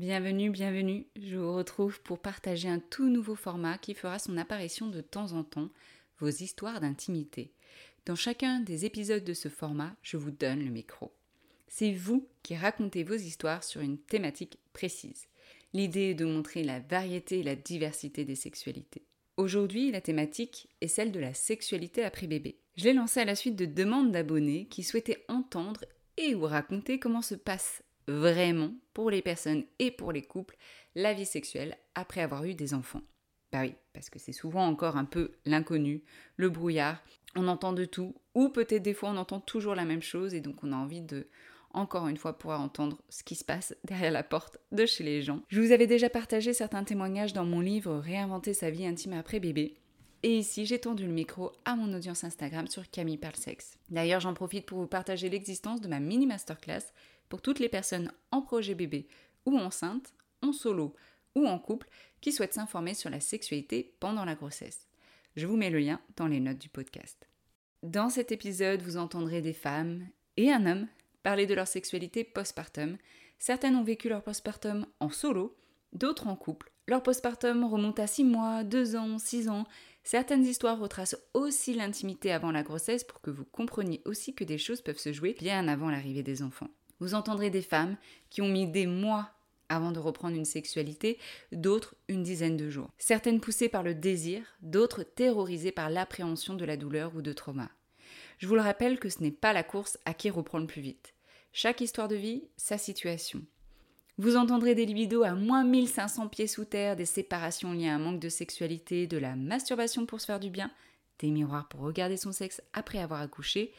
Bienvenue, bienvenue. Je vous retrouve pour partager un tout nouveau format qui fera son apparition de temps en temps, vos histoires d'intimité. Dans chacun des épisodes de ce format, je vous donne le micro. C'est vous qui racontez vos histoires sur une thématique précise. L'idée est de montrer la variété et la diversité des sexualités. Aujourd'hui, la thématique est celle de la sexualité après bébé. Je l'ai lancée à la suite de demandes d'abonnés qui souhaitaient entendre et ou raconter comment se passe vraiment pour les personnes et pour les couples la vie sexuelle après avoir eu des enfants. Bah oui, parce que c'est souvent encore un peu l'inconnu, le brouillard, on entend de tout, ou peut-être des fois on entend toujours la même chose et donc on a envie de encore une fois pouvoir entendre ce qui se passe derrière la porte de chez les gens. Je vous avais déjà partagé certains témoignages dans mon livre Réinventer sa vie intime après bébé. Et ici, j'ai tendu le micro à mon audience Instagram sur Camille Parle Sexe. D'ailleurs, j'en profite pour vous partager l'existence de ma mini masterclass pour toutes les personnes en projet bébé ou enceintes, en solo ou en couple qui souhaitent s'informer sur la sexualité pendant la grossesse. Je vous mets le lien dans les notes du podcast. Dans cet épisode, vous entendrez des femmes et un homme parler de leur sexualité postpartum. Certaines ont vécu leur postpartum en solo, d'autres en couple. Leur postpartum remonte à 6 mois, 2 ans, 6 ans. Certaines histoires retracent aussi l'intimité avant la grossesse pour que vous compreniez aussi que des choses peuvent se jouer bien avant l'arrivée des enfants. Vous entendrez des femmes qui ont mis des mois avant de reprendre une sexualité, d'autres une dizaine de jours. Certaines poussées par le désir, d'autres terrorisées par l'appréhension de la douleur ou de trauma. Je vous le rappelle que ce n'est pas la course à qui reprend le plus vite. Chaque histoire de vie, sa situation. Vous entendrez des libidos à moins 1500 pieds sous terre, des séparations liées à un manque de sexualité, de la masturbation pour se faire du bien, des miroirs pour regarder son sexe après avoir accouché,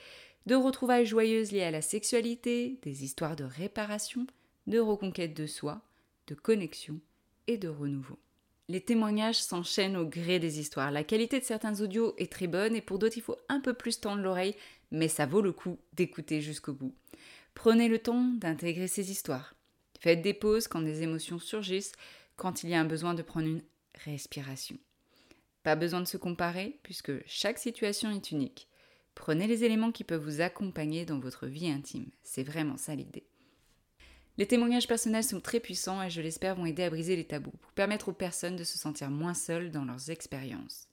de retrouvailles joyeuses liées à la sexualité, des histoires de réparation, de reconquête de soi, de connexion et de renouveau. Les témoignages s'enchaînent au gré des histoires. La qualité de certains audios est très bonne et pour d'autres il faut un peu plus tendre l'oreille, mais ça vaut le coup d'écouter jusqu'au bout. Prenez le temps d'intégrer ces histoires. Faites des pauses quand des émotions surgissent, quand il y a un besoin de prendre une respiration. Pas besoin de se comparer puisque chaque situation est unique. Prenez les éléments qui peuvent vous accompagner dans votre vie intime. C'est vraiment ça l'idée. Les témoignages personnels sont très puissants et je l'espère vont aider à briser les tabous pour permettre aux personnes de se sentir moins seules dans leurs expériences.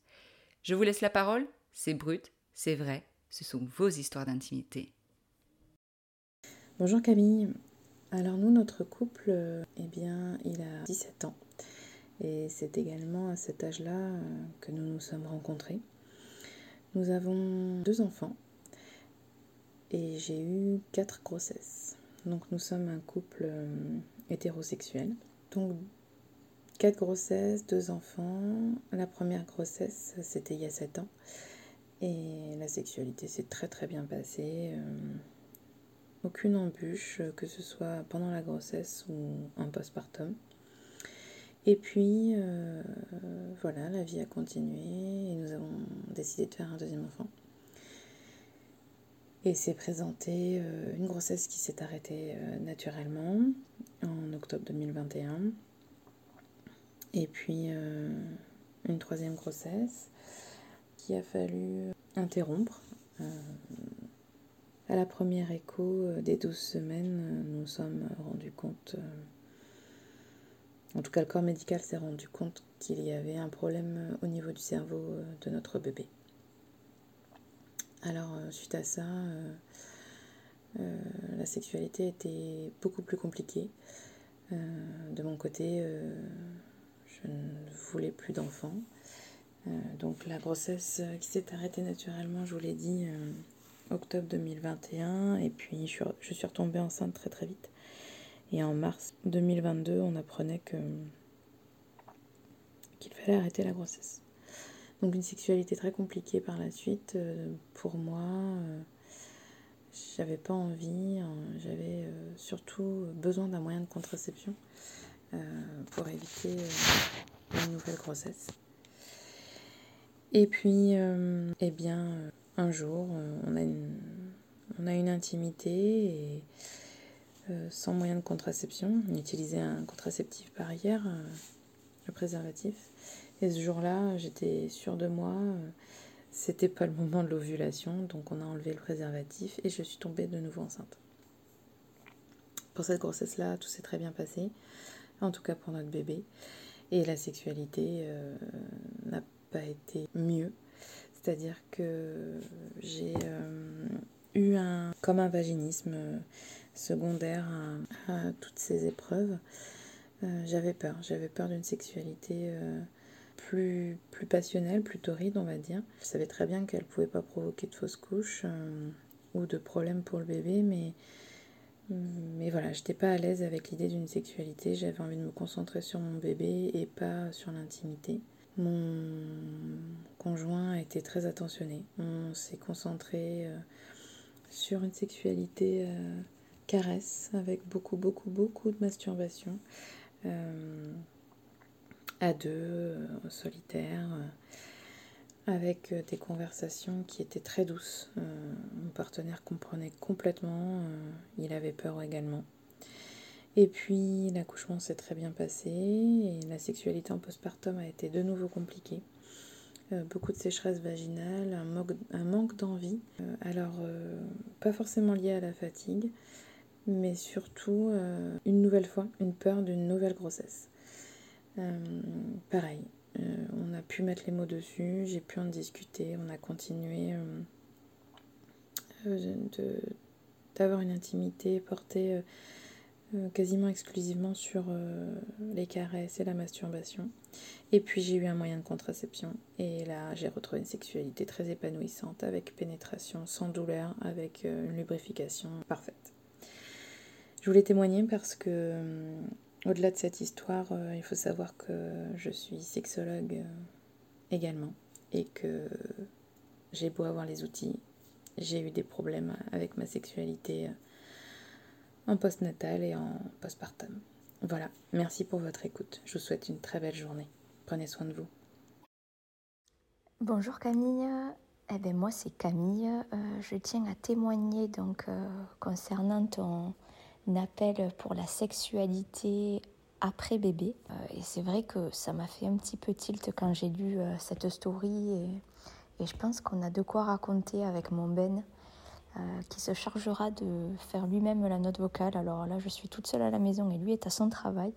Je vous laisse la parole, c'est brut, c'est vrai, ce sont vos histoires d'intimité. Bonjour Camille. Alors nous, notre couple, eh bien, il a 17 ans. Et c'est également à cet âge-là euh, que nous nous sommes rencontrés. Nous avons deux enfants et j'ai eu quatre grossesses. Donc nous sommes un couple euh, hétérosexuel. Donc quatre grossesses, deux enfants. La première grossesse, c'était il y a sept ans. Et la sexualité s'est très très bien passée. Euh, aucune embûche, que ce soit pendant la grossesse ou en postpartum. Et puis, euh, voilà, la vie a continué et nous avons décidé de faire un deuxième enfant. Et s'est présentée une grossesse qui s'est arrêtée naturellement en octobre 2021. Et puis une troisième grossesse qui a fallu interrompre. à la première écho des 12 semaines, nous sommes rendus compte en tout cas, le corps médical s'est rendu compte qu'il y avait un problème euh, au niveau du cerveau euh, de notre bébé. Alors, euh, suite à ça, la sexualité était beaucoup plus compliquée. de mon côté, je ne voulais plus d'enfants. donc, la grossesse qui s'est arrêtée naturellement, je vous l'ai dit, octobre 2021. Et puis, je suis retombée enceinte très très vite. Et en mars 2022, on apprenait que qu'il fallait arrêter la grossesse. Donc une sexualité très compliquée par la suite. Euh, pour moi, euh, j'avais pas envie, hein, j'avais euh, surtout besoin d'un moyen de contraception pour éviter une nouvelle grossesse. Et puis, eh bien, un jour, on a une, on a une intimité et euh, sans moyen de contraception. On utilisait un contraceptif par ailleurs, euh, le préservatif. Et ce jour-là, j'étais sûre de moi. Euh, c'était pas le moment de l'ovulation, donc on a enlevé le préservatif et je suis tombée de nouveau enceinte. Pour cette grossesse-là, tout s'est très bien passé, en tout cas pour notre bébé. Et la sexualité n'a pas été mieux. C'est-à-dire que j'ai eu un comme un vaginisme secondaire à, toutes ces épreuves, euh, j'avais peur. J'avais peur d'une sexualité euh, plus, plus passionnelle, plus torride, on va dire. Je savais très bien qu'elle ne pouvait pas provoquer de fausses couches euh, ou de problèmes pour le bébé, mais, mais voilà, j'étais pas à l'aise avec l'idée d'une sexualité. J'avais envie de me concentrer sur mon bébé et pas sur l'intimité. Mon conjoint a été très attentionné. On s'est concentré sur une sexualité caresse avec beaucoup, beaucoup, beaucoup de masturbation. Euh, à deux, euh, solitaire, euh, avec des conversations qui étaient très douces. mon partenaire comprenait complètement, il avait peur également. Et puis l'accouchement s'est très bien passé et la sexualité en postpartum a été de nouveau compliquée. beaucoup de sécheresse vaginale, un manque d'envie. alors, pas forcément lié à la fatigue, mais surtout euh, une nouvelle fois une peur d'une nouvelle grossesse. Euh, pareil, euh, on a pu mettre les mots dessus, j'ai pu en discuter, on a continué d'avoir une intimité portée quasiment exclusivement sur les caresses et la masturbation. Et puis j'ai eu un moyen de contraception et là j'ai retrouvé une sexualité très épanouissante avec pénétration sans douleur, avec une lubrification parfaite. Je voulais témoigner parce que, euh, au-delà de cette histoire, euh, il faut savoir que je suis sexologue euh, également et que j'ai beau avoir les outils, j'ai eu des problèmes avec ma sexualité en postnatal et en postpartum. Voilà, merci pour votre écoute. Je vous souhaite une très belle journée. Prenez soin de vous. Bonjour Camille. Eh bien, moi c'est Camille. je tiens à témoigner donc concernant ton appel pour la sexualité après bébé. Euh, et c'est vrai que ça m'a fait un petit peu tilt quand j'ai lu euh, cette story. Et, je pense qu'on a de quoi raconter avec mon Ben, euh, qui se chargera de faire lui-même la note vocale. Alors là, je suis toute seule à la maison et lui est à son travail.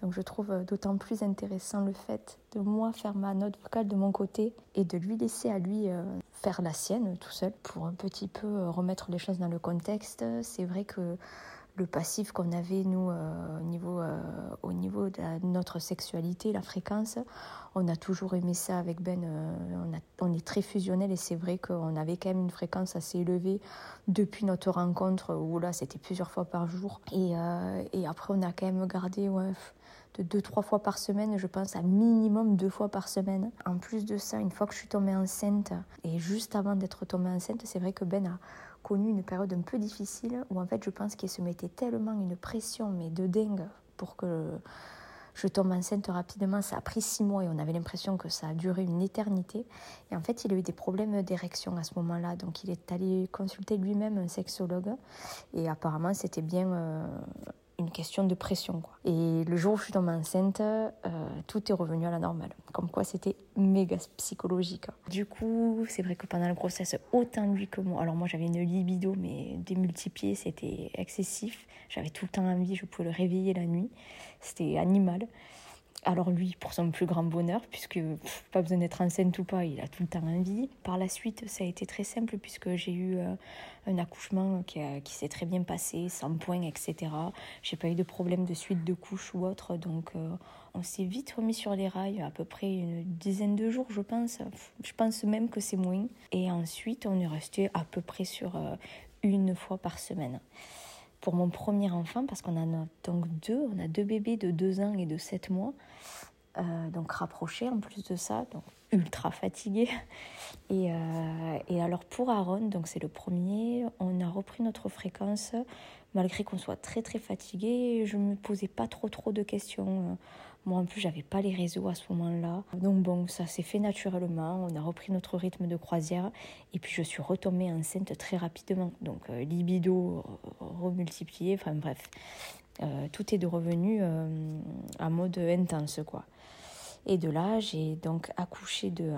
Donc je trouve d'autant plus intéressant le fait de moi faire ma note vocale de mon côté et de lui laisser à lui faire la sienne tout seul pour un petit peu remettre les choses dans le contexte. C'est vrai que le passif qu'on avait, nous, euh, au, niveau, euh, au niveau de notre sexualité, la fréquence. On a toujours aimé ça avec Ben. Euh, on, on, est très fusionnel et c'est vrai qu'on avait quand même une fréquence assez élevée depuis notre rencontre où là, c'était plusieurs fois par jour. Et, et, après, on a quand même gardé ouais, de deux, trois fois par semaine, je pense à minimum deux fois par semaine. En plus de ça, une fois que je suis tombée enceinte et juste avant d'être tombée enceinte, c'est vrai que Ben a connu une période un peu difficile où en fait je pense qu'il se mettait tellement une pression mais de dingue pour que je tombe enceinte rapidement. Ça a pris six mois et on avait l'impression que ça a duré une éternité. Et en fait, il a eu des problèmes d'érection à ce moment-là. Donc, il est allé consulter lui-même un sexologue. Et apparemment, c'était bien euh, une question de pression. Quoi. Et le jour où je suis tombée enceinte, euh, tout est revenu à la normale. Comme quoi, c'était méga psychologique. Du coup, c'est vrai que pendant le grossesse, autant lui que moi, alors moi j'avais une libido, mais démultipliée, c'était excessif. J'avais tout le temps envie, je pouvais le réveiller la nuit. C'était animal. Alors lui, pour son plus grand bonheur, puisque pas besoin d'être enceinte ou pas, il a tout le temps envie. Par la suite, ça a été très simple puisque j'ai eu euh, un accouchement qui, s'est très bien passé, sans point, etc. J'ai pas eu de problème de suite de couche ou autre, donc euh, on s'est vite remis sur les rails, à peu près une dizaine de jours, je pense. Je pense même que c'est moins. Et ensuite, on est resté à peu près sur euh, une fois par semaine pour mon premier enfant, parce qu'on a donc deux, on a deux bébés de deux ans et de sept mois, euh, donc rapprochés en plus de ça, donc ultra fatigués. Et, euh, et alors pour Aaron, donc c'est le premier, on a repris notre fréquence malgré qu'on soit très très fatigué. Je ne me posais pas trop trop de questions. Moi, en plus, j'avais pas les réseaux à ce moment-là. Donc bon, ça s'est fait naturellement. On a repris notre rythme de croisière. Et puis, je suis retombée enceinte très rapidement. Donc, euh, libido remultiplié. Enfin, bref. Euh, tout est de revenu euh, à mode intense, quoi. Et de là, j'ai donc accouché de,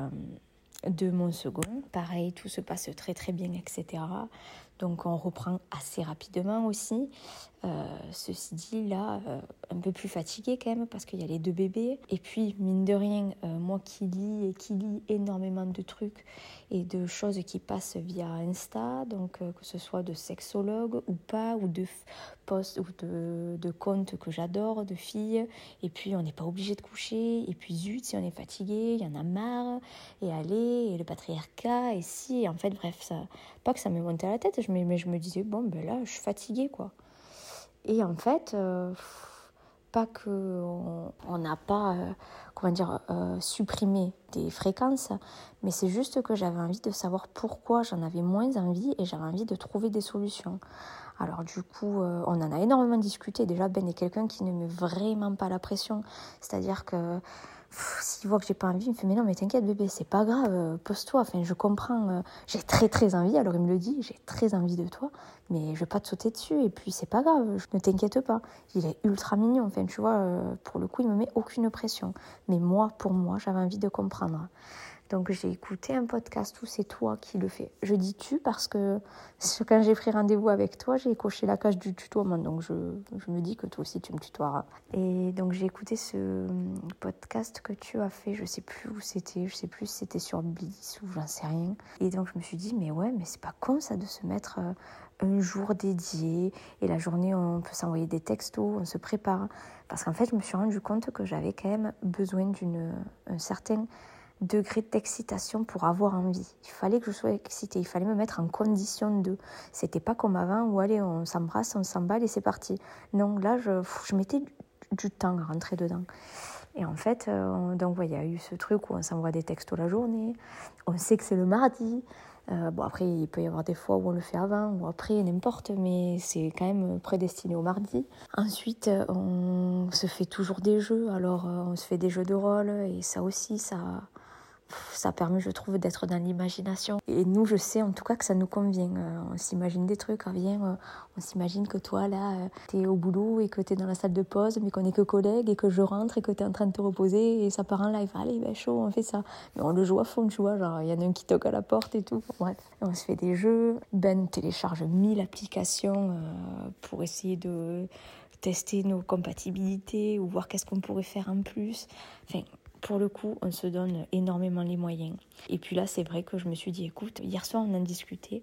de mon second. Pareil, tout se passe très très bien, etc. Donc on reprend assez rapidement aussi. Euh, ceci dit, là, euh, un peu plus fatiguée quand même parce qu'il y a les deux bébés. Et puis, mine de rien, euh, moi qui lis et qui lis énormément de trucs et de choses qui passent via Insta, donc que ce soit de sexologues ou pas, ou de posts ou de, de comptes que j'adore, de filles. Et puis, on n'est pas obligé de coucher. Et puis, zut, si on est fatigué, il y en a marre. Et allez, et le patriarcat, et si. en fait, bref, ça, pas que ça me montait à la tête, mais je me disais, bon, ben là, je suis fatiguée, quoi. Et en fait, euh, pas que on n'a pas, euh, comment dire, euh, supprimé des fréquences, mais c'est juste que j'avais envie de savoir pourquoi j'en avais moins envie et j'avais envie de trouver des solutions. Alors du coup, on en a énormément discuté. Déjà, Ben est quelqu'un qui ne met vraiment pas la pression. C'est-à-dire que s'il voit que j'ai pas envie, il me fait mais non mais t'inquiète bébé, c'est pas grave, euh, pose-toi. Enfin, je comprends. Euh, j'ai très très envie. Alors il me le dit, j'ai très envie de toi, mais je vais pas te sauter dessus. Et puis c'est pas grave, ne t'inquiète pas. Il est ultra mignon. Enfin, tu vois, euh, pour le coup, il me met aucune pression. Mais moi, pour moi, j'avais envie de comprendre. Donc j'ai écouté un podcast où c'est toi qui le fais. Je dis tu parce que quand j'ai pris rendez-vous avec toi, j'ai coché la cage du tutoiement. Donc je, me dis que toi aussi tu me tutoieras. Et donc j'ai écouté ce podcast que tu as fait. Je sais plus où c'était. Je sais plus si c'était sur Bliss ou j'en sais rien. Et donc je me suis dit mais ouais mais c'est pas con ça de se mettre euh, un jour dédié et la journée on peut s'envoyer des textos, on se prépare. Parce qu'en fait je me suis rendu compte que j'avais quand même besoin d'une un certain degré d'excitation pour avoir envie. Il fallait que je sois excitée, il fallait me mettre en condition de. C'était pas comme avant où allez, on s'embrasse, on s'emballe et c'est parti. Non, là, je, je mettais du temps à rentrer dedans. Et en fait, euh, donc, il y a eu ce truc où on s'envoie des textos la journée, on sait que c'est le mardi. Euh, bon, après, il peut y avoir des fois où on le fait avant ou après, n'importe, mais c'est quand même prédestiné au mardi. Ensuite, on se fait toujours des jeux. Alors, euh, on se fait des jeux de rôle et ça aussi, ça, ça permet, je trouve, d'être dans l'imagination. Et nous, je sais en tout cas que ça nous convient. Euh, on s'imagine des trucs, on euh, on s'imagine que toi, là, euh, t'es au boulot et que t'es dans la salle de pause, mais qu'on est que collègues et que je rentre et que t'es en train de te reposer et ça part en live. Allez, ben chaud, on fait ça. Mais on le joue à fond, tu vois, genre, il y en a un qui toque à la porte et tout. Bref, on se fait des jeux. Ben télécharge mille applications pour essayer de tester nos compatibilités ou voir qu'est-ce qu'on pourrait faire en plus. Enfin, pour le coup, on se donne énormément les moyens. Et puis là, c'est vrai que je me suis dit, écoute, hier soir, on en discutait.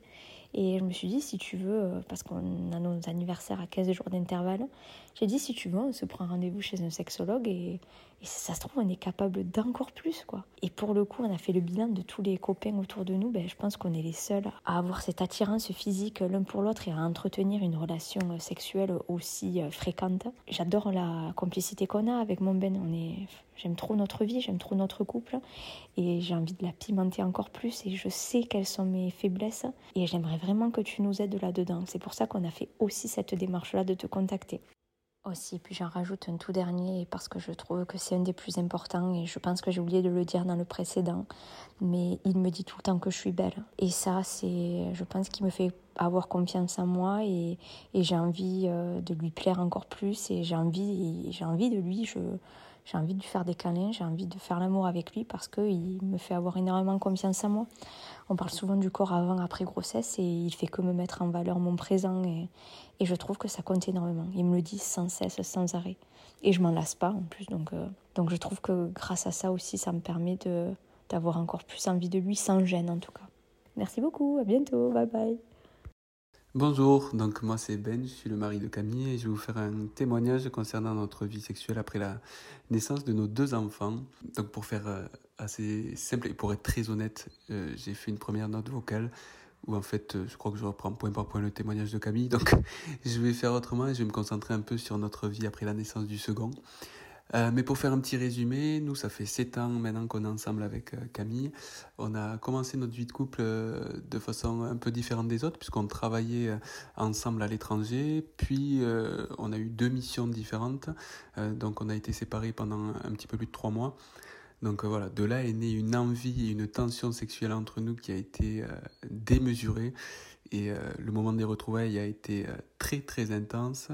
Et je me suis dit, si tu veux, euh, parce qu'on a nos anniversaires à 15 jours d'intervalle, j'ai dit, si tu veux, on se prend rendez-vous chez un sexologue et, et ça se trouve, on est capable d'encore plus, quoi. Et pour le coup, on a fait le bilan de tous les copains autour de nous. Ben, je pense qu'on est les seuls à avoir cette attirance physique l'un pour l'autre et à entretenir une relation sexuelle aussi euh, fréquente. J'adore la complicité qu'on a avec mon Ben. On est, j'aime trop notre vie, j'aime trop notre couple et j'ai envie de la pimenter encore plus. Et je sais quelles sont mes faiblesses et j'aimerais vraiment que tu nous aides là-dedans. C'est pour ça qu'on a fait aussi cette démarche-là de te contacter. Aussi. Puis j'en rajoute un tout dernier parce que je trouve que c'est un des plus importants et je pense que j'ai oublié de le dire dans le précédent. Mais il me dit tout le temps que je suis belle. Et ça, c'est, je pense qu'il me fait avoir confiance en moi et, et j'ai envie euh, de lui plaire encore plus et j'ai envie, j'ai envie de lui. Je, j'ai envie de lui faire des câlins, j'ai envie de faire l'amour avec lui parce qu'il me fait avoir énormément confiance en moi. On parle souvent du corps avant, après grossesse et il fait que me mettre en valeur mon présent et, je trouve que ça compte énormément. Il me le dit sans cesse, sans arrêt. Et je m'en lasse pas en plus. Donc, euh, je trouve que grâce à ça aussi, ça me permet d'avoir encore plus envie de lui sans gêne en tout cas. Merci beaucoup, à bientôt, bye bye. Bonjour, donc moi c'est Ben, je suis le mari de Camille et je vais vous faire un témoignage concernant notre vie sexuelle après la naissance de nos deux enfants. Donc pour faire euh, assez simple et pour être très honnête, euh, j'ai fait une première note vocale où en fait euh, je crois que je reprends point par point le témoignage de Camille. Donc je vais faire autrement et je vais me concentrer un peu sur notre vie après la naissance du second. Euh, mais pour faire un petit résumé, nous, ça fait 7 ans maintenant qu'on est ensemble avec Camille. On a commencé notre vie de couple de façon un peu différente des autres, puisqu'on travaillait ensemble à l'étranger, puis on a eu deux missions différentes, donc on a été séparés pendant un petit peu plus de 3 mois. Donc voilà, de là est née une envie et une tension sexuelle entre nous qui a été démesurée. Et le moment des retrouvailles a été très très intense.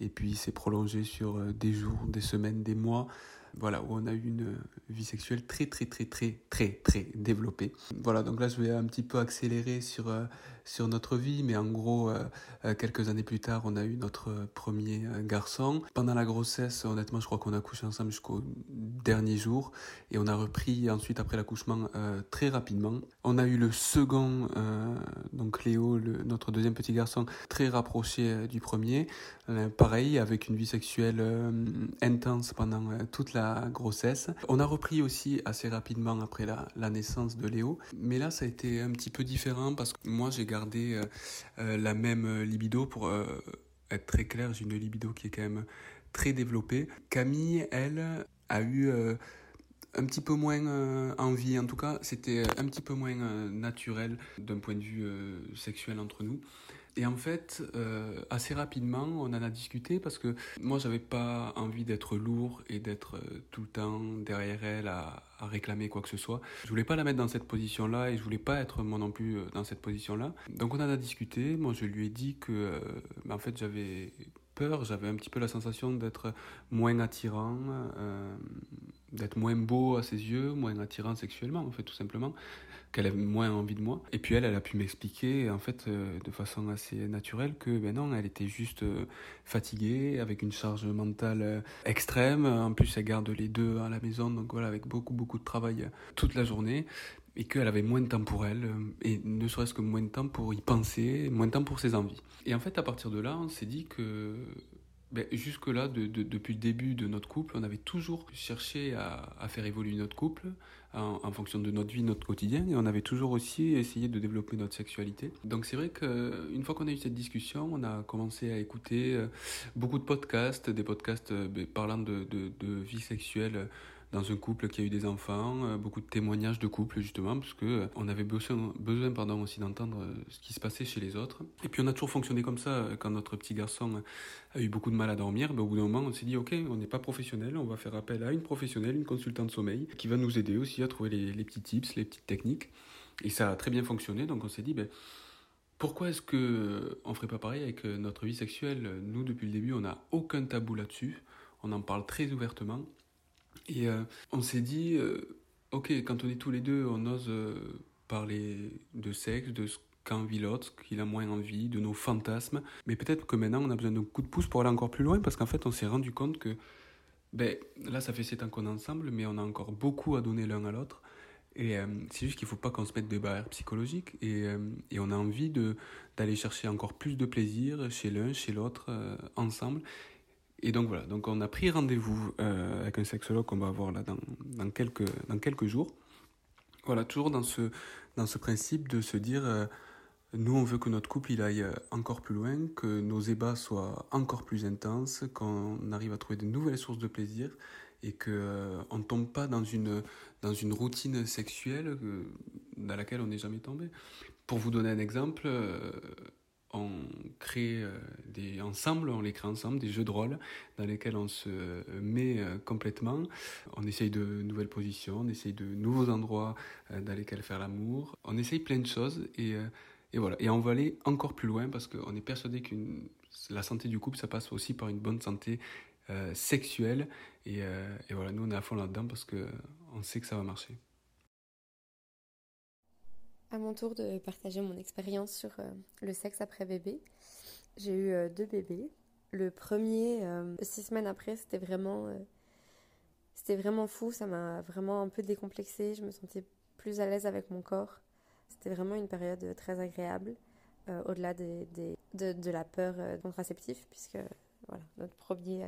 Et puis c'est prolongé sur euh, des jours, des semaines, des mois voilà, où on a eu une vie sexuelle très très très très très très développée. Voilà, donc là je vais un petit peu accélérer sur, euh, sur notre vie, mais en gros, euh, euh, quelques années plus tard, on a eu notre premier garçon. Pendant la grossesse, honnêtement, je crois qu'on a couché ensemble jusqu'au dernier jour, et on a repris ensuite après l'accouchement très rapidement. On a eu le second, donc Léo, notre deuxième petit garçon, très rapproché du premier. pareil, avec une vie sexuelle intense pendant toute la grossesse. On a repris aussi assez rapidement après la, naissance de Léo, mais là ça a été un petit peu différent parce que moi j'ai euh, euh, la même libido pour euh, être très clair, j'ai une libido qui est quand même très développée. Camille, elle, a eu un petit peu moins envie, en tout cas c'était un petit peu moins naturel d'un point de vue sexuel entre nous. Et en fait, euh, assez rapidement, on en a discuté parce que moi, j'avais pas envie d'être lourd et d'être euh, tout le temps derrière elle à, réclamer quoi que ce soit. Je voulais pas la mettre dans cette position-là et je voulais pas être moi non plus euh, dans cette position-là. Donc on en a discuté. Moi, je lui ai dit que, en fait, j'avais peur, j'avais un petit peu la sensation d'être moins attirant, d'être moins beau à ses yeux, moins attirant sexuellement, en fait, tout simplement qu'elle avait moins envie de moi. Et puis elle, elle a pu m'expliquer, en fait, euh, de façon assez naturelle, que ben non, elle était juste euh, fatiguée, avec une charge mentale euh, extrême. En plus, elle garde les deux à la maison, donc voilà, avec beaucoup, beaucoup de travail toute la journée. Et qu'elle avait moins de temps pour elle, et ne serait-ce que moins de temps pour y penser, moins de temps pour ses envies. Et en fait, à partir de là, on s'est dit que ben, jusque-là, de, depuis le début de notre couple, on avait toujours cherché à faire évoluer notre couple en, fonction de notre vie, notre quotidien, et on avait toujours aussi essayé de développer notre sexualité. Donc c'est vrai qu'une fois qu'on a eu cette discussion, on a commencé à écouter euh, beaucoup de podcasts, des podcasts euh, ben, parlant de vie sexuelle dans un couple qui a eu des enfants, euh, beaucoup de témoignages de couple justement, parce que euh, on avait besoin, besoin pardon, aussi d'entendre euh, ce qui se passait chez les autres. Et puis on a toujours fonctionné comme ça, quand notre petit garçon a eu beaucoup de mal à dormir, ben, au bout d'un moment on s'est dit ok, on n'est pas professionnel, on va faire appel à une professionnelle, une consultante sommeil, qui va nous aider aussi à trouver les, les petits tips, les petites techniques. Et ça a très bien fonctionné, donc on s'est dit ben, pourquoi est-ce que on ferait pas pareil avec notre vie sexuelle? Nous, depuis le début, on n'a aucun tabou là-dessus. On en parle très ouvertement. Et euh, on s'est dit, euh, ok, quand on est tous les deux, on ose euh, parler de sexe, de ce qu'a envie l'autre, qu'il a moins envie, de nos fantasmes. Mais peut-être que maintenant, on a besoin d'un coup de pouce pour aller encore plus loin, parce qu'en fait, on s'est rendu compte que, ben, là, ça fait 7 ans qu'on est ensemble, mais on a encore beaucoup à donner l'un à l'autre. Et c'est juste qu'il ne faut pas qu'on se mette des barrières psychologiques. Et, et on a envie d'aller chercher encore plus de plaisir chez l'un, chez l'autre, ensemble. Et donc voilà, donc on a pris rendez-vous euh, avec un sexologue qu'on va avoir là dans, quelques, jours. Voilà, toujours dans ce, dans ce principe de se dire, euh, nous on veut que notre couple il aille encore plus loin, que nos ébats soient encore plus intenses, qu'on arrive à trouver de nouvelles sources de plaisir et qu'on euh, ne tombe pas dans une, dans une routine sexuelle dans laquelle on n'est jamais tombé. Pour vous donner un exemple, on crée des ensembles, on les crée ensemble, des jeux de rôle dans lesquels on se met complètement. On essaye de nouvelles positions, on essaye de nouveaux endroits dans lesquels faire l'amour. On essaye plein de choses et, et voilà. Et on va aller encore plus loin parce qu'on est persuadé que la santé du couple, ça passe aussi par une bonne santé sexuelle. Et, et, voilà, nous on est à fond là-dedans parce qu'on sait que ça va marcher à mon tour de partager mon expérience sur euh, le sexe après bébé. J'ai eu euh, deux bébés. Le premier, euh, six semaines après, c'était vraiment, c'était vraiment fou. Ça m'a vraiment un peu décomplexée. Je me sentais plus à l'aise avec mon corps. C'était vraiment une période très agréable, au-delà de, la peur contraceptive, puisque voilà, notre premier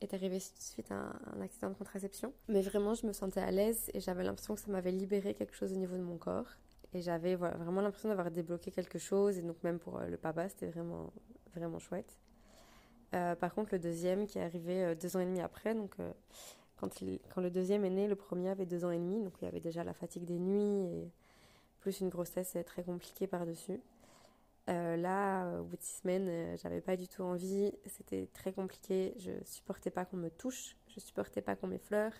est arrivé suite à un, accident de contraception. Mais vraiment, je me sentais à l'aise et j'avais l'impression que ça m'avait libéré quelque chose au niveau de mon corps. Et j'avais vraiment l'impression d'avoir débloqué quelque chose. Et donc même pour euh, le papa, c'était vraiment, vraiment chouette. Euh, par contre, le deuxième qui est arrivé euh, deux ans et demi après, donc quand, quand le deuxième est né, le premier avait deux ans et demi, donc il y avait déjà la fatigue des nuits et plus une grossesse très compliquée par-dessus. là, au bout de six semaines, j'avais pas du tout envie, c'était très compliqué, je supportais pas qu'on me touche, je supportais pas qu'on m'effleure,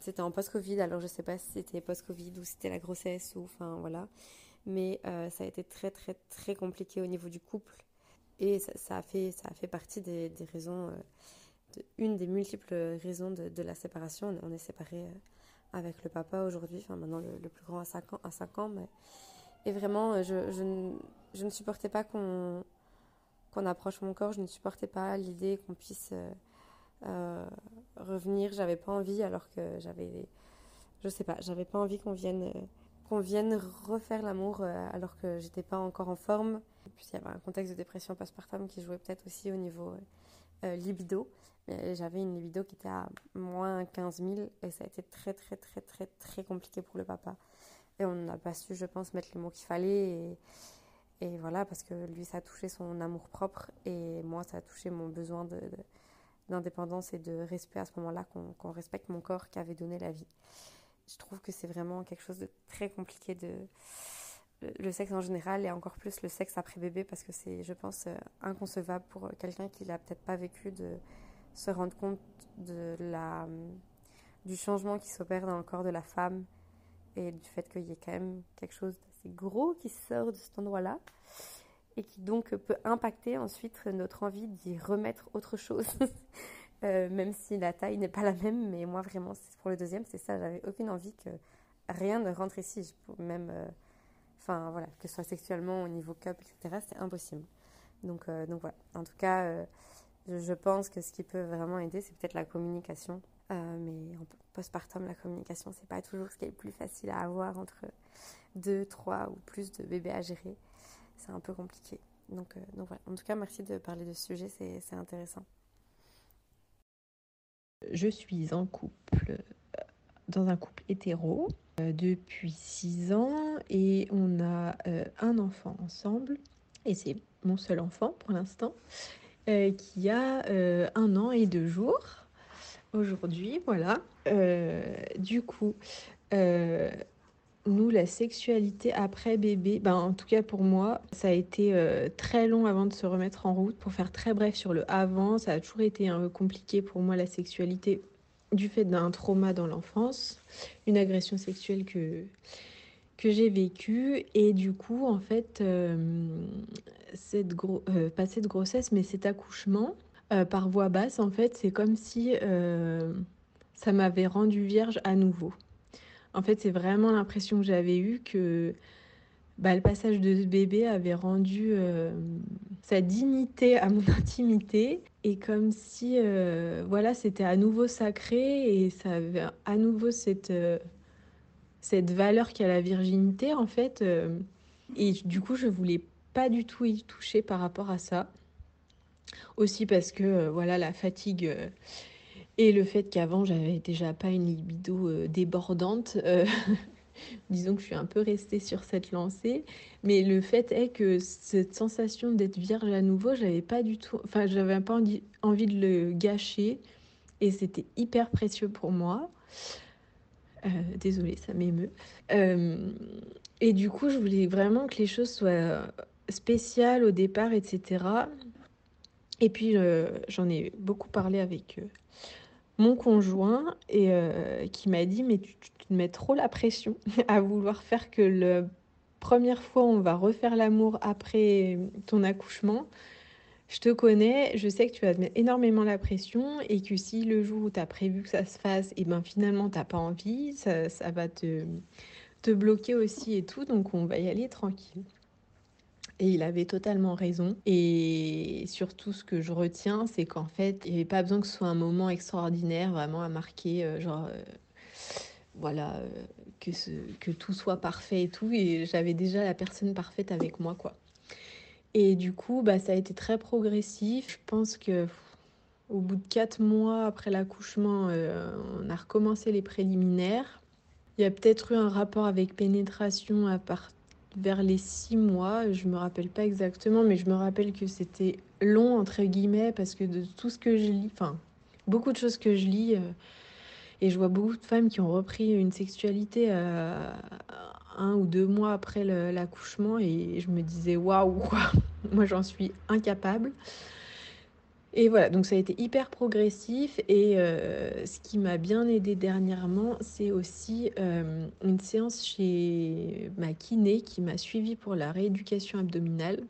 c'était en post-Covid, alors je sais pas si c'était post-Covid ou si c'était la grossesse ou enfin voilà. Mais euh, ça a été très très très compliqué au niveau du couple et ça, a, fait, ça a fait partie des, raisons, euh, une des multiples raisons de, la séparation. On, est séparés euh, avec le papa aujourd'hui, enfin maintenant le, plus grand à 5 ans, à 5 ans. Mais... Et vraiment, je, je, ne, je ne supportais pas qu'on qu'on approche mon corps, je ne supportais pas l'idée qu'on puisse revenir. J'avais pas envie, alors que j'avais, je sais pas, j'avais pas envie qu'on vienne, qu'on vienne refaire l'amour euh, alors que j'étais pas encore en forme. Puis il y avait un contexte de dépression postpartum qui jouait peut-être aussi au niveau euh, libido. Mais j'avais une libido qui était à moins 15 000 et ça a été très très très très très compliqué pour le papa. Et on n'a pas su, je pense, mettre les mots qu'il fallait. Et, et, voilà, parce que lui, ça a touché son amour propre et moi, ça a touché mon besoin de d'indépendance et de respect à ce moment-là, qu'on respecte mon corps qui avait donné la vie. Je trouve que c'est vraiment quelque chose de très compliqué de le sexe en général et encore plus le sexe après bébé parce que c'est, je pense, euh, inconcevable pour quelqu'un qui l'a peut-être pas vécu de se rendre compte de la, du changement qui s'opère dans le corps de la femme et du fait qu'il y ait quand même quelque chose d'assez gros qui sort de cet endroit-là et qui donc peut impacter ensuite notre envie d'y remettre autre chose. Euh, même si la taille n'est pas la même, mais moi vraiment, pour le deuxième, c'est ça, j'avais aucune envie que rien ne rentre ici, même, euh, voilà, que ce soit sexuellement, au niveau cup, etc., c'est impossible. Donc, euh, donc voilà, en tout cas, je, pense que ce qui peut vraiment aider, c'est peut-être la communication. mais en postpartum, la communication, c'est pas toujours ce qui est le plus facile à avoir entre deux, trois ou plus de bébés à gérer c'est un peu compliqué. Donc, euh. En tout cas, merci de parler de ce sujet, c'est intéressant. Je suis en couple, euh, dans un couple hétéro euh, depuis six ans et on a un enfant ensemble et c'est mon seul enfant pour l'instant qui a un an et deux jours aujourd'hui, voilà. du coup, nous, la sexualité après bébé, ben, en tout cas pour moi, ça a été euh, très long avant de se remettre en route. Pour faire très bref sur le avant, ça a toujours été un peu compliqué pour moi la sexualité du fait d'un trauma dans l'enfance, une agression sexuelle que, que j'ai vécue. Et du coup, en fait, euh, cette gros, euh, pas cette grossesse, mais cet accouchement par voie basse, en fait, c'est comme si ça m'avait rendu vierge à nouveau. En fait, c'est vraiment l'impression que j'avais eue que bah, le passage de ce bébé avait rendu euh, sa dignité à mon intimité et comme si euh, voilà c'était à nouveau sacré et ça avait à nouveau cette euh, cette valeur qu'a la virginité en fait et du coup je voulais pas du tout y toucher par rapport à ça. Aussi parce que voilà la fatigue et le fait qu'avant, j'avais déjà pas une libido euh, débordante, euh, disons que je suis un peu restée sur cette lancée. Mais le fait est que cette sensation d'être vierge à nouveau, j'avais pas du tout, enfin, j'avais pas envie de le gâcher. Et c'était hyper précieux pour moi. Euh, désolée, ça m'émeut. et du coup, je voulais vraiment que les choses soient spéciales au départ, etc. Et puis j'en ai beaucoup parlé avec mon conjoint et qui m'a dit mais tu, te mets trop la pression à vouloir faire que la première fois on va refaire l'amour après ton accouchement je te connais, je sais que tu vas te mettre énormément la pression et que si le jour où tu as prévu que ça se fasse, et ben finalement tu n'as pas envie, ça, ça va te, te bloquer aussi et tout, donc on va y aller tranquille. Et il avait totalement raison. Et surtout, ce que je retiens, c'est qu'en fait, il n'y avait pas besoin que ce soit un moment extraordinaire, vraiment à marquer, euh, genre, euh, voilà, euh, que, que tout soit parfait et tout. Et j'avais déjà la personne parfaite avec moi, quoi. Et du coup, bah, ça a été très progressif. Je pense que au bout de quatre mois après l'accouchement, on a recommencé les préliminaires. Il y a peut-être eu un rapport avec pénétration à part vers les six mois. Je me rappelle pas exactement, mais je me rappelle que c'était long entre guillemets parce que de tout ce que je lis, enfin beaucoup de choses que je lis. Euh, et je vois beaucoup de femmes qui ont repris une sexualité euh, un ou deux mois après l'accouchement et je me disais waouh, moi j'en suis incapable. Et voilà, donc ça a été hyper progressif et euh, ce qui m'a bien aidé dernièrement, c'est aussi euh, une séance chez ma kiné qui m'a suivi pour la rééducation abdominale,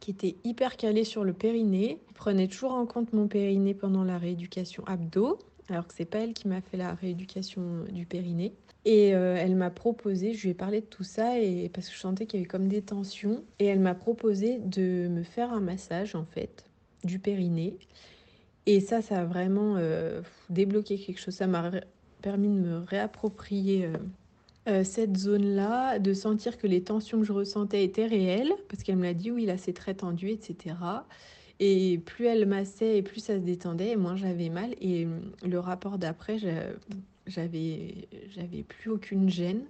qui était hyper calée sur le périnée. Je prenait toujours en compte mon périnée pendant la rééducation abdo, alors que c'est pas elle qui m'a fait la rééducation du périnée. Et euh, elle m'a proposé, je lui ai parlé de tout ça et parce que je sentais qu'il y avait comme des tensions. Et elle m'a proposé de me faire un massage en fait du périnée. Et ça, ça a vraiment euh, débloqué quelque chose. Ça m'a permis de me réapproprier euh, cette zone-là, de sentir que les tensions que je ressentais étaient réelles, parce qu'elle me l'a dit, oui, là c'est très tendu, etc. Et plus elle massait et plus ça se détendait, et moins j'avais mal. Et le rapport d'après, j'avais j'avais plus aucune gêne.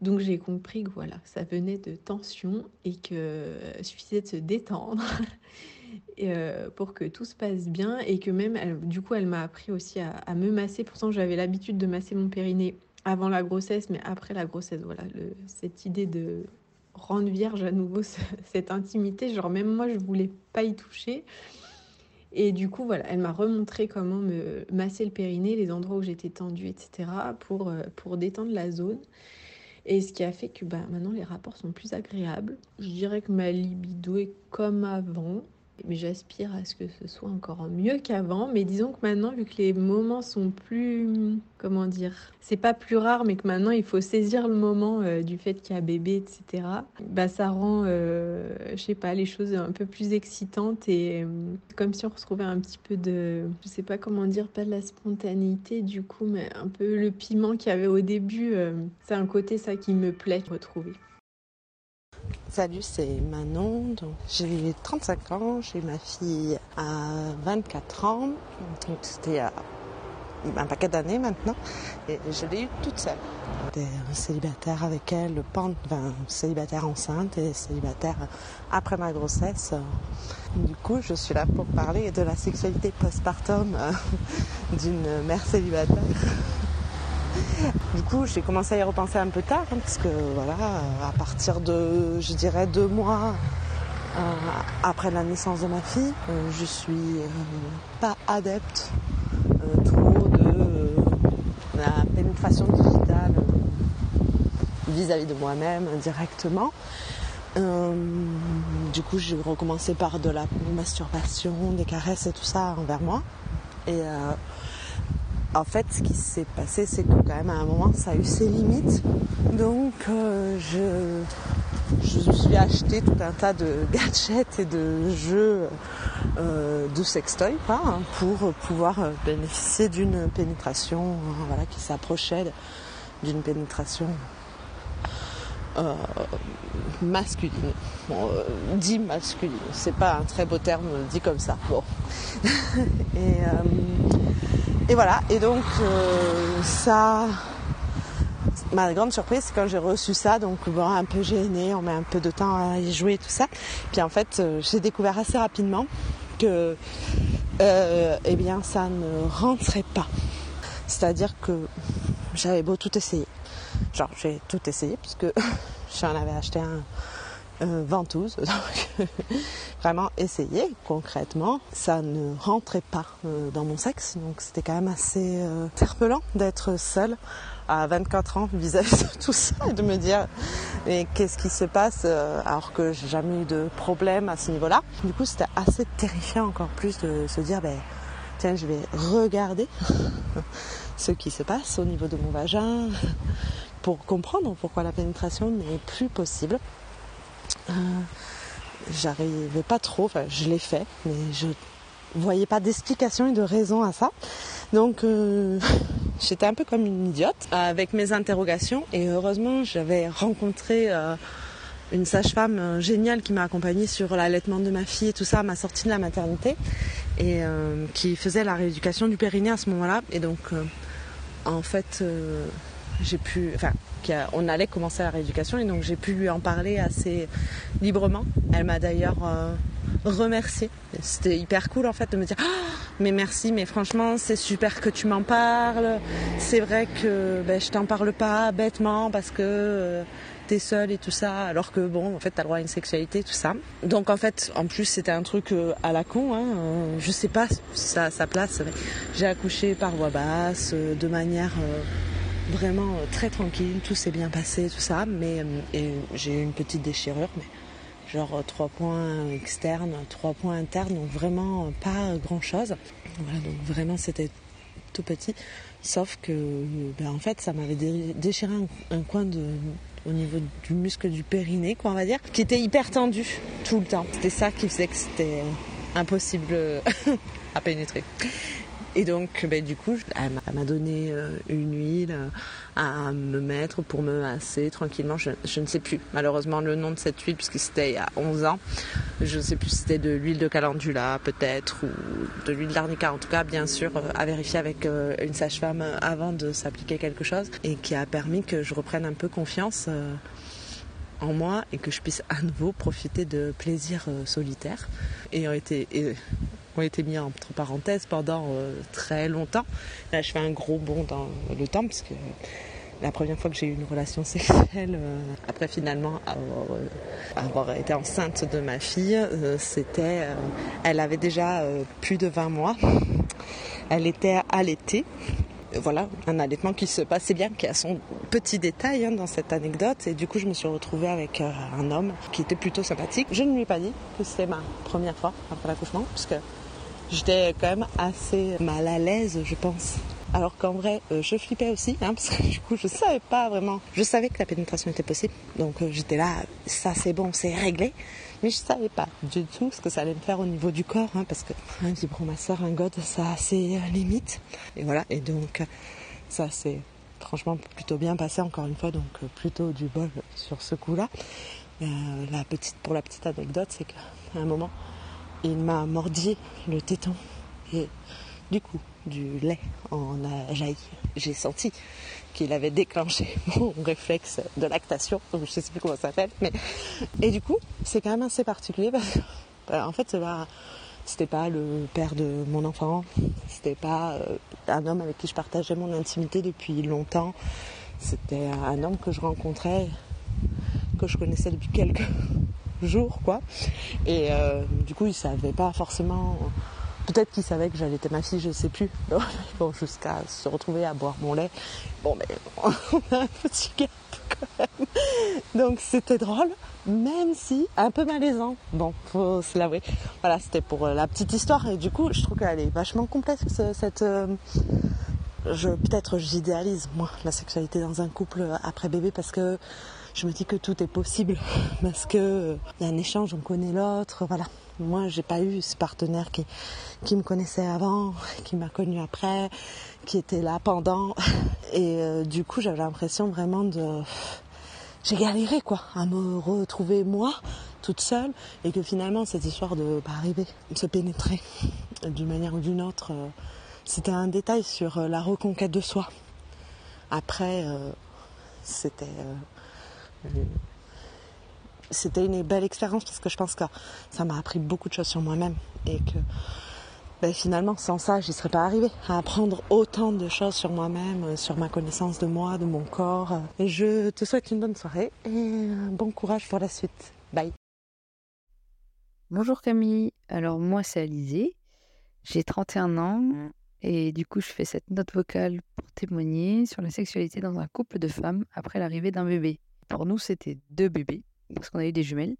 Donc j'ai compris que voilà, ça venait de tension et que suffisait de se détendre euh, pour que tout se passe bien et que même, du coup, elle m'a appris aussi à, me masser. Pourtant, j'avais l'habitude de masser mon périnée avant la grossesse, mais après la grossesse, voilà, cette idée de rendre vierge à nouveau cette intimité, genre même moi, je voulais pas y toucher. Et du coup, voilà, elle m'a remontré comment me masser le périnée, les endroits où j'étais tendue, etc., pour, euh, pour détendre la zone. Et ce qui a fait que bah, maintenant les rapports sont plus agréables. Je dirais que ma libido est comme avant mais j'aspire à ce que ce soit encore mieux qu'avant. Mais disons que maintenant, vu que les moments sont plus, comment dire, c'est pas plus rare, mais que maintenant il faut saisir le moment euh, du fait qu'il y a bébé, etc. Bah ça rend, euh, je sais pas, les choses un peu plus excitantes et euh, comme si on retrouvait un petit peu de, je sais pas comment dire, pas de la spontanéité du coup, mais un peu le piment qu'il y avait au début. c'est un côté ça qui me plaît retrouver. Salut, c'est Manon. j'ai 35 ans, j'ai ma fille à 24 ans. Donc c'était un paquet d'années maintenant. Et je l'ai eue toute seule. J'étais célibataire avec elle, enfin, célibataire enceinte et célibataire après ma grossesse. Du coup, je suis là pour parler de la sexualité postpartum euh, d'une mère célibataire. Du coup, j'ai commencé à y repenser un peu tard, hein, parce que voilà, à partir de, je dirais, deux mois euh, après la naissance de ma fille, euh, je suis euh, pas adepte trop de la pénétration digitale vis-à-vis de moi-même directement. du coup, j'ai recommencé par de la masturbation, des caresses et tout ça envers moi. Et en fait, ce qui s'est passé, c'est que quand même à un moment, ça a eu ses limites. Donc, euh, je, me suis acheté tout un tas de gadgets et de jeux euh, de sextoy hein, pour pouvoir bénéficier d'une pénétration voilà, qui s'approchait d'une pénétration euh, masculine. Bon, dit masculine, c'est pas un très beau terme dit comme ça. Bon. et voilà, et donc euh, ça, ma grande surprise, c'est quand j'ai reçu ça, donc bon, un peu gêné, on met un peu de temps à y jouer, tout ça. Puis en fait, euh, j'ai découvert assez rapidement que, euh, eh bien, ça ne rentrait pas. C'est-à-dire que j'avais beau tout essayer. Genre, j'ai tout essayé, puisque j'en avais acheté un euh, ventouse. Donc, vraiment essayer concrètement. Ça ne rentrait pas euh, dans mon sexe, donc c'était quand même assez euh, d'être seule à 24 ans vis-à-vis de tout ça et de me dire mais qu'est-ce qui se passe alors que j'ai jamais eu de problème à ce niveau-là. Du coup, c'était assez terrifiant encore plus de se dire ben tiens, je vais regarder ce qui se passe au niveau de mon vagin pour comprendre pourquoi la pénétration n'est plus possible. Euh, J'arrivais pas trop, enfin je l'ai fait, mais je voyais pas d'explication et de raison à ça. Donc euh, j'étais un peu comme une idiote avec mes interrogations et heureusement j'avais rencontré euh, une sage-femme euh, géniale qui m'a accompagnée sur l'allaitement de ma fille et tout ça à ma sortie de la maternité et euh, qui faisait la rééducation du périnée à ce moment-là. Et donc euh, en fait j'ai pu, enfin, on allait commencer la rééducation et donc j'ai pu lui en parler assez librement. Elle m'a d'ailleurs euh, remercié. C'était hyper cool en fait de me dire ah, mais merci, mais franchement c'est super que tu m'en parles. C'est vrai que ben, je t'en parle pas bêtement parce que euh, t'es seule et tout ça, alors que bon en fait t'as le droit à une sexualité tout ça. Donc en fait en plus c'était un truc euh, à la con, hein, euh, je sais pas ça à sa place. J'ai accouché par voix basse euh, de manière vraiment euh, très tranquille, tout s'est bien passé, tout ça, mais euh, j'ai eu une petite déchirure, mais genre euh, trois points externes, trois points internes, donc vraiment pas grand chose. Voilà, donc vraiment c'était tout petit, sauf que ben, en fait ça m'avait dé- déchiré un, un coin de au niveau du muscle du périnée, quoi, on va dire, qui était hyper tendu tout le temps. C'était ça qui faisait que c'était impossible à pénétrer. Et donc, ben, du coup, elle m'a- donné euh, une huile euh, à me mettre pour me masser tranquillement. Je, ne sais plus, malheureusement, le nom de cette huile, puisque c'était il y a 11 ans. Je ne sais plus si c'était de l'huile de calendula, peut-être, ou de l'huile d'arnica. En tout cas, bien sûr, euh, à vérifier avec une sage-femme avant de s'appliquer quelque chose. Et qui a permis que je reprenne un peu confiance. en moi et que je puisse à nouveau profiter de plaisirs solitaires ont été, et ont été mis entre parenthèses pendant euh, très longtemps. Là, je fais un gros bond dans le temps parce que la première fois que j'ai eu une relation sexuelle, euh, après finalement avoir, euh, avoir été enceinte de ma fille, c'était, elle avait déjà plus de 20 mois. Elle était allaitée voilà, un allaitement qui se passait bien, qui a son petit détail hein, dans cette anecdote. Et du coup, je me suis retrouvée avec un homme qui était plutôt sympathique. Je ne lui ai pas dit que c'était ma première fois après l'accouchement, puisque j'étais quand même assez mal à l'aise, je pense. Alors qu'en vrai, euh, je flippais aussi, hein, parce que du coup, je savais pas vraiment. Je savais que la pénétration était possible, donc euh, j'étais là, ça c'est bon, c'est réglé. Mais je savais pas du tout ce que ça allait me faire au niveau du corps, hein, parce que un vibromasseur, un god, ça a ses euh, limites. Et voilà, et donc euh, ça c'est franchement plutôt bien passé encore une fois, donc plutôt du bol sur ce coup-là. La petite, pour la petite anecdote, c'est qu'à un moment, il m'a mordi le téton et du coup, du lait en a jailli. J'ai senti qu'il avait déclenché mon réflexe de lactation, donc je sais plus comment ça s'appelle, mais et du coup, c'est quand même assez particulier parce que, bah, en fait, c'était pas le père de mon enfant, c'était pas euh, un homme avec qui je partageais mon intimité depuis longtemps, c'était un homme que je rencontrais, que je connaissais depuis quelques jours, quoi. Et euh, du coup, il savait pas forcément. Peut-être qu'il savait que j'allaitais ma fille, je sais plus. Bon, jusqu'à se retrouver à boire mon lait. Bon, mais on a un petit gap quand même. Donc c'était drôle, même si un peu malaisant. Bon, faut se l'avouer. Voilà, c'était pour euh, la petite histoire. Et du coup, je trouve qu'elle est vachement complexe, cette. euh, je peut-être j'idéalise moi la sexualité dans un couple après bébé parce que je me dis que tout est possible parce que il y a un échange, on connaît l'autre, voilà. Moi, j'ai pas eu ce partenaire qui qui me connaissait avant, qui m'a connu après, qui était là pendant et euh, du coup, j'avais l'impression vraiment de j'ai galéré quoi à me retrouver moi toute seule et que finalement cette histoire de pas arriver se pénétrer d'une manière ou d'une autre euh, c'était un détail sur euh, la reconquête de soi après euh, c'était euh, c'était une belle expérience parce que je pense que ça m'a appris beaucoup de choses sur moi-même et que ben, finalement sans ça j'y serais pas arrivée. À apprendre autant de choses sur moi-même euh, sur ma connaissance de moi de mon corps. Je te souhaite une bonne soirée et un bon courage pour la suite. Bye. Bonjour Camille, alors moi c'est Alizé, j'ai 31 ans et du coup je fais cette note vocale pour témoigner sur la sexualité dans un couple de femmes après l'arrivée d'un bébé. Pour nous c'était deux bébés parce qu'on a eu des jumelles.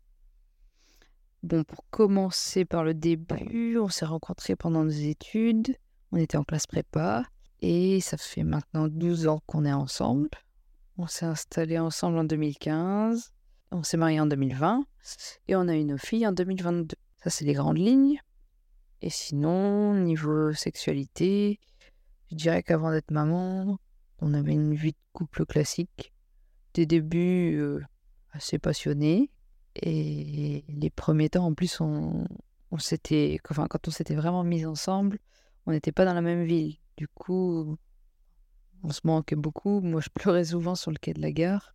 Bon, pour commencer par le début, on s'est rencontrés pendant nos études, on était en classe prépa et ça fait maintenant 12 ans qu'on est ensemble. On s'est installés ensemble en 2015 on s'est marié en 2020 et on a eu nos filles en 2022. Ça, c'est les grandes lignes. Et sinon, niveau sexualité, je dirais qu'avant d'être maman, on avait une vie de couple classique. Des débuts assez passionnés. Et les premiers temps, en plus, on, on s'était, enfin, quand on s'était vraiment mis ensemble, on n'était pas dans la même ville. Du coup, on se manquait beaucoup. Moi, je pleurais souvent sur le quai de la gare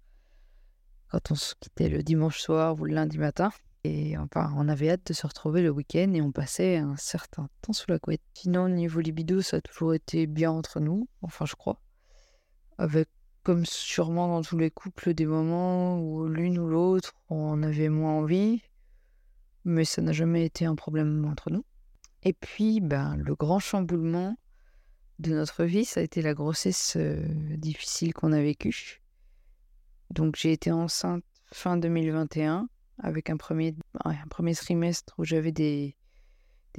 quand on se quittait le dimanche soir ou le lundi matin. Et enfin, on avait hâte de se retrouver le week-end et on passait un certain temps sous la couette. Sinon, niveau libido, ça a toujours été bien entre nous, enfin, je crois. Avec, comme sûrement dans tous les couples, des moments où l'une ou l'autre, on avait moins envie, mais ça n'a jamais été un problème entre nous. Et puis, ben, le grand chamboulement de notre vie, ça a été la grossesse euh, difficile qu'on a vécue. Donc j'ai été enceinte fin 2021 avec un premier, trimestre où j'avais des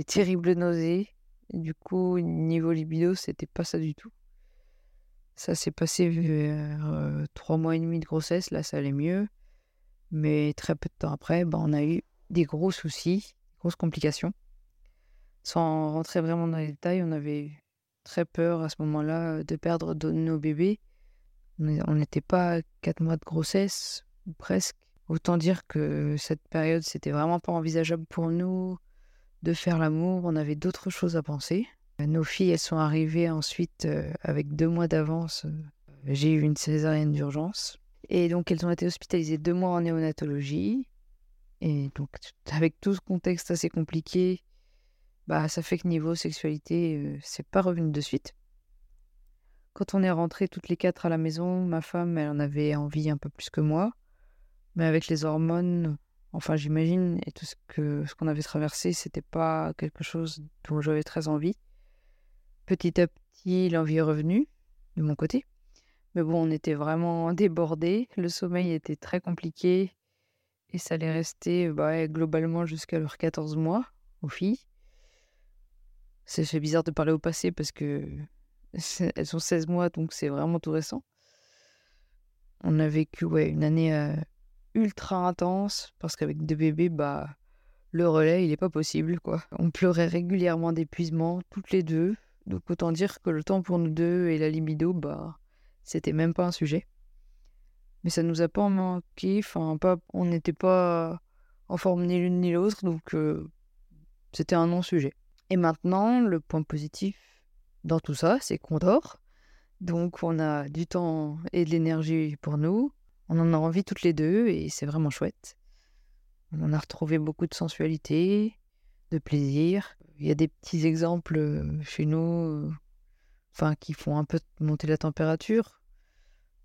terribles nausées. du coup, niveau libido, c'était pas ça du tout. Ça s'est passé vers euh, trois mois et demi de grossesse, là ça allait mieux. Mais très peu de temps après, ben, on a eu des gros soucis, grosses complications. Sans rentrer vraiment dans les détails, on avait très peur à ce moment-là de perdre nos bébés on n'était pas à 4 mois de grossesse, presque. Autant dire que cette période, c'était vraiment pas envisageable pour nous de faire l'amour. On avait d'autres choses à penser. Nos filles, elles sont arrivées ensuite euh, avec deux mois d'avance. Euh, j'ai eu une césarienne d'urgence. Et donc, elles ont été hospitalisées deux mois en néonatologie. Et donc, avec tout ce contexte assez compliqué, bah, ça fait que niveau sexualité, euh, c'est pas revenu de suite. Quand on est rentrés toutes les quatre à la maison, ma femme, elle en avait envie un peu plus que moi. Mais avec les hormones, enfin j'imagine, et tout ce que ce qu'on avait traversé, c'était pas quelque chose dont j'avais très envie. Petit à petit, l'envie est revenue de mon côté. Mais bon, on était vraiment débordés. Le sommeil était très compliqué. Et ça allait rester bah, globalement jusqu'à leurs 14 mois aux filles. C'est bizarre de parler au passé parce que elles ont 16 mois, donc c'est vraiment tout récent. On a vécu une année euh, ultra intense parce qu'avec deux bébés, bah, le relais, il n'est pas possible. quoi. On pleurait régulièrement d'épuisement, toutes les deux. Donc autant dire que le temps pour nous deux et la libido, bah, c'était même pas un sujet. Mais ça nous a pas manqué, enfin, pas, on n'était pas en forme ni l'une ni l'autre, donc euh, c'était un non-sujet. Et maintenant, le point positif, dans tout ça, c'est qu'on dort. Donc on a du temps et de l'énergie pour nous. On en a envie toutes les deux et c'est vraiment chouette. On a retrouvé beaucoup de sensualité, de plaisir. Il y a des petits exemples chez nous enfin, qui font un peu monter la température.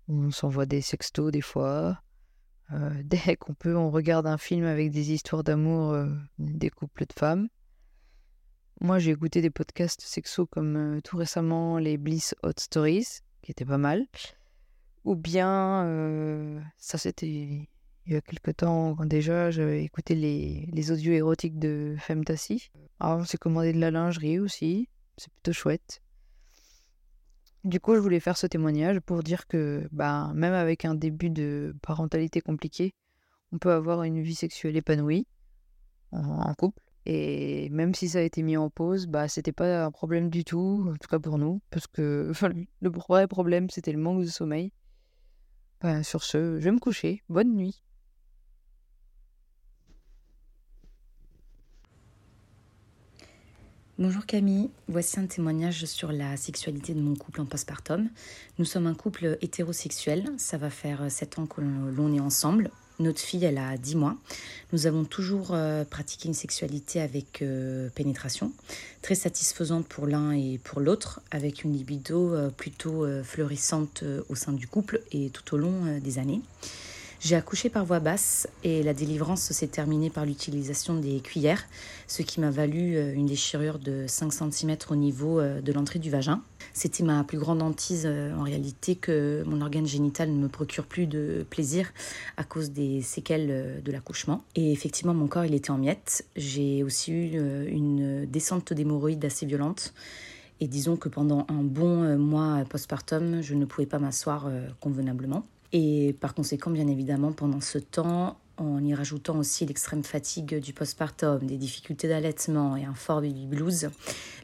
On s'envoie des sextos des fois. Dès qu'on peut, on regarde un film avec des histoires d'amour des couples de femmes. Moi, j'ai écouté des podcasts sexo comme tout récemment les Bliss Hot Stories, qui étaient pas mal. Ou bien, ça c'était il y a quelques temps déjà, j'avais écouté les, les audios érotiques de Femtassi. Alors, on s'est commandé de la lingerie aussi, c'est plutôt chouette. Du coup, je voulais faire ce témoignage pour dire que bah, même avec un début de parentalité compliqué, on peut avoir une vie sexuelle épanouie en couple et même si ça a été mis en pause, bah, c'était pas un problème du tout, en tout cas pour nous, parce que le vrai problème, c'était le manque de sommeil. Bah, sur ce, je vais me coucher. Bonne nuit. Bonjour Camille, voici un témoignage sur la sexualité de mon couple en postpartum. Nous sommes un couple hétérosexuel, ça va faire 7 ans que l'on est ensemble. Notre fille, elle a 10 mois. Nous avons toujours euh, pratiqué une sexualité avec euh, pénétration, très satisfaisante pour l'un et pour l'autre, avec une libido euh, plutôt fleurissante au sein du couple et tout au long des années. J'ai accouché par voie basse et la délivrance s'est terminée par l'utilisation des cuillères, ce qui m'a valu euh, une déchirure de 5 cm au niveau euh, de l'entrée du vagin. C'était ma plus grande hantise euh, en réalité que mon organe génital ne me procure plus de plaisir à cause des séquelles de l'accouchement. Et effectivement, mon corps il était en miettes. J'ai aussi eu une descente d'hémorroïdes assez violente. Et disons que pendant un bon mois postpartum, je ne pouvais pas m'asseoir convenablement. Et par conséquent, bien évidemment, pendant ce temps, en y rajoutant aussi l'extrême fatigue du postpartum, des difficultés d'allaitement et un fort baby blues,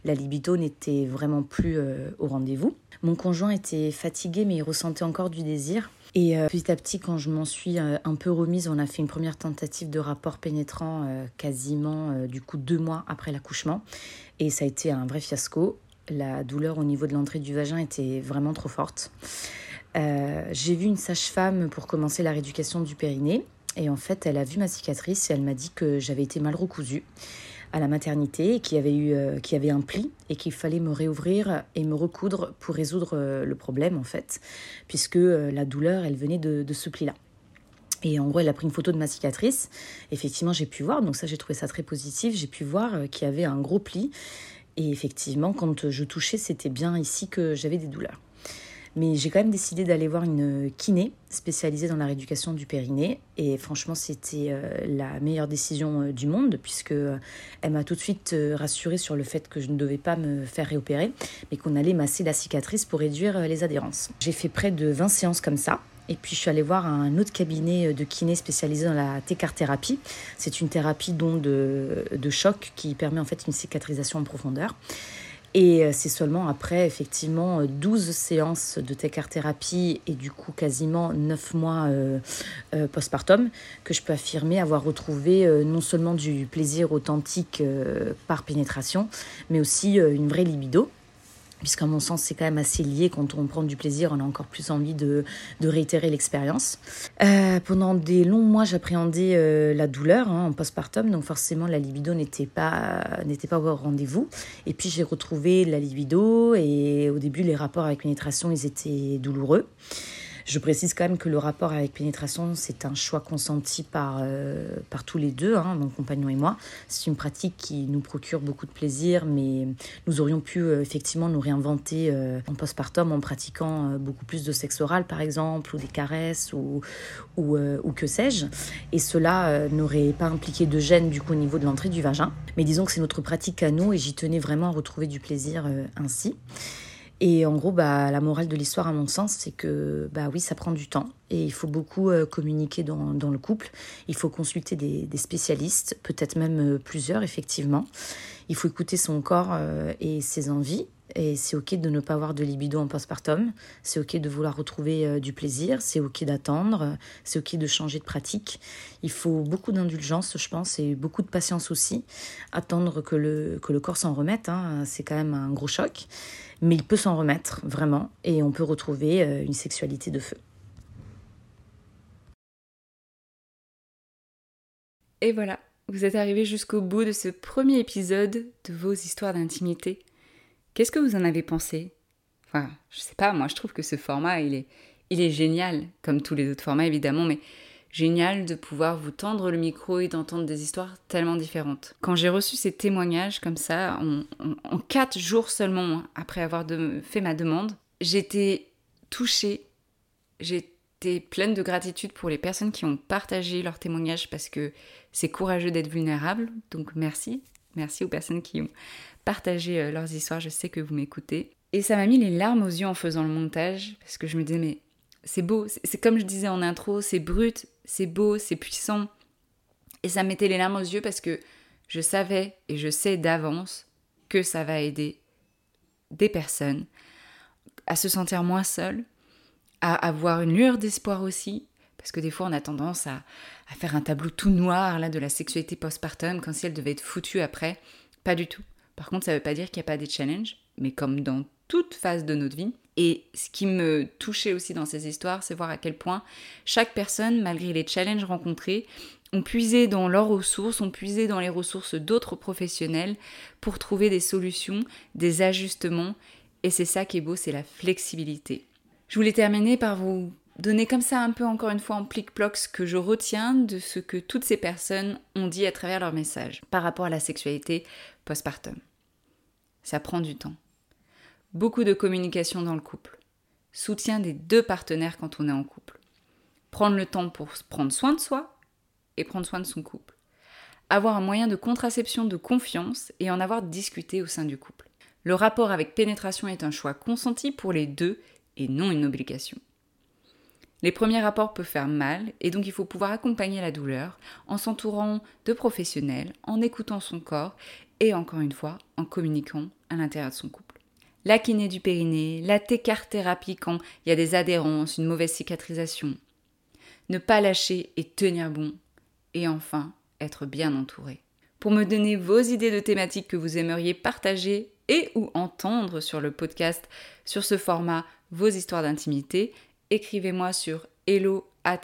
la libido n'était vraiment plus euh, au rendez-vous. Mon conjoint était fatigué mais il ressentait encore du désir. Et euh, petit à petit, quand je m'en suis euh, un peu remise, on a fait une première tentative de rapport pénétrant quasiment du coup deux mois après l'accouchement. Et ça a été un vrai fiasco. La douleur au niveau de l'entrée du vagin était vraiment trop forte. Euh, j'ai vu une sage-femme pour commencer la rééducation du périnée. Et en fait, elle a vu ma cicatrice et elle m'a dit que j'avais été mal recousue à la maternité et qu'il y avait eu euh, qu'il y avait un pli et qu'il fallait me réouvrir et me recoudre pour résoudre euh, le problème en fait puisque la douleur elle venait de, de ce pli là et en gros elle a pris une photo de ma cicatrice. Effectivement j'ai pu voir. Donc ça j'ai trouvé ça très positif. J'ai pu voir qu'il y avait un gros pli. Et effectivement quand je touchais c'était bien ici que j'avais des douleurs mais j'ai quand même décidé d'aller voir une kiné spécialisée dans la rééducation du périnée. Et franchement, c'était euh, la meilleure décision euh, du monde, puisque euh, elle m'a tout de suite rassurée sur le fait que je ne devais pas me faire réopérer, mais qu'on allait masser la cicatrice pour réduire les adhérences. J'ai fait près de 20 séances comme ça. Et puis je suis allée voir un autre cabinet de kiné spécialisé dans la thérapie. C'est une thérapie donc de, de choc qui permet en fait une cicatrisation en profondeur. Et euh, c'est seulement après, effectivement, 12 séances de thérapie et du coup quasiment 9 mois euh, euh, postpartum que je peux affirmer avoir retrouvé non seulement du plaisir authentique par pénétration, mais aussi une vraie libido puisqu'à mon sens c'est quand même assez lié, quand on prend du plaisir, on a encore plus envie de, réitérer l'expérience. Euh, pendant des longs mois, j'appréhendais euh, la douleur hein, en postpartum, donc forcément la libido n'était pas, pas au rendez-vous. Et puis j'ai retrouvé la libido, et au début les rapports avec pénétration, ils étaient douloureux. Je précise quand même que le rapport avec pénétration, c'est un choix consenti par, euh, par tous les deux, hein, mon compagnon et moi. C'est une pratique qui nous procure beaucoup de plaisir, mais nous aurions pu euh, effectivement nous réinventer euh, en postpartum en pratiquant beaucoup plus de sexe oral, par exemple, ou des caresses, ou, ou, ou que sais-je. Et cela n'aurait pas impliqué de gêne du coup au niveau de l'entrée du vagin. Mais disons que c'est notre pratique à nous et j'y tenais vraiment à retrouver du plaisir ainsi. Et en gros, bah, la morale de l'histoire, à mon sens, c'est que bah oui, ça prend du temps et il faut beaucoup euh, communiquer dans, le couple. Il faut consulter des, des spécialistes, peut-être même euh, plusieurs, effectivement. Il faut écouter son corps euh, et ses envies. Et c'est ok de ne pas avoir de libido en postpartum. C'est ok de vouloir retrouver du plaisir. C'est ok d'attendre. C'est ok de changer de pratique. Il faut beaucoup d'indulgence, je pense, et beaucoup de patience aussi. Attendre que le, que le corps s'en remette, hein, c'est quand même un gros choc mais il peut s'en remettre vraiment et on peut retrouver euh, une sexualité de feu. Et voilà, vous êtes arrivé jusqu'au bout de ce premier épisode de vos histoires d'intimité. Qu'est-ce que vous en avez pensé? Enfin, je sais pas, moi je trouve que ce format, il est, il est génial, comme tous les autres formats évidemment, mais génial de pouvoir vous tendre le micro et d'entendre des histoires tellement différentes. Quand j'ai reçu ces témoignages comme ça, en, quatre jours seulement après avoir fait ma demande, j'étais touchée, j'étais pleine de gratitude pour les personnes qui ont partagé leurs témoignages parce que c'est courageux d'être vulnérable, donc merci. Merci aux personnes qui ont partagé euh, leurs histoires, je sais que vous m'écoutez. Et ça m'a mis les larmes aux yeux en faisant le montage, parce que je me disais, mais c'est beau, c'est comme je disais en intro, c'est brut, c'est beau, c'est puissant. Et ça mettait les larmes aux yeux parce que je savais et je sais d'avance que ça va aider des personnes à se sentir moins seules, à avoir une lueur d'espoir aussi, parce que des fois on a tendance à, faire un tableau tout noir là de la sexualité postpartum comme si elle devait être foutue après. Pas du tout. Par contre, ça ne veut pas dire qu'il n'y a pas des challenges, mais comme dans toute phase de notre vie, et ce qui me touchait aussi dans ces histoires, c'est voir à quel point chaque personne, malgré les challenges rencontrés, ont puisé dans leurs ressources, ont puisé dans les ressources d'autres professionnels pour trouver des solutions, des ajustements. Et c'est ça qui est beau, c'est la flexibilité. Je voulais terminer par vous donner comme ça un peu encore une fois en plic-ploc ce que je retiens de ce que toutes ces personnes ont dit à travers leur message par rapport à la sexualité postpartum. Ça prend du temps. Beaucoup de communication dans le couple. Soutien des deux partenaires quand on est en couple. Prendre le temps pour prendre soin de soi et prendre soin de son couple. Avoir un moyen de contraception de confiance et en avoir discuté au sein du couple. Le rapport avec pénétration est un choix consenti pour les deux et non une obligation. Les premiers rapports peuvent faire mal et donc il faut pouvoir accompagner la douleur en s'entourant de professionnels, en écoutant son corps et encore une fois en communiquant à l'intérieur de son couple. La kiné du périnée, la thérapie quand il y a des adhérences, une mauvaise cicatrisation. Ne pas lâcher et tenir bon. Et enfin, être bien entouré. Pour me donner vos idées de thématiques que vous aimeriez partager et ou entendre sur le podcast sur ce format Vos histoires d'intimité, écrivez-moi sur hello at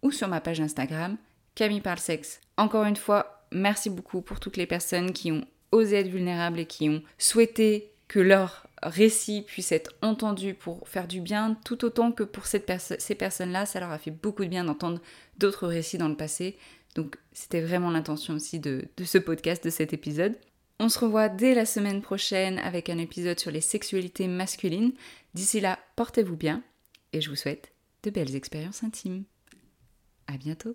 ou sur ma page Instagram Camille Parle Sexe. Encore une fois, merci beaucoup pour toutes les personnes qui ont osé être vulnérables et qui ont souhaité que leur récit puisse être entendu pour faire du bien, tout autant que pour ces personnes-là, ça leur a fait beaucoup de bien d'entendre d'autres récits dans le passé. Donc c'était vraiment l'intention aussi de ce podcast, de cet épisode. On se revoit dès la semaine prochaine avec un épisode sur les sexualités masculines. D'ici là, portez-vous bien et je vous souhaite de belles expériences intimes. À bientôt.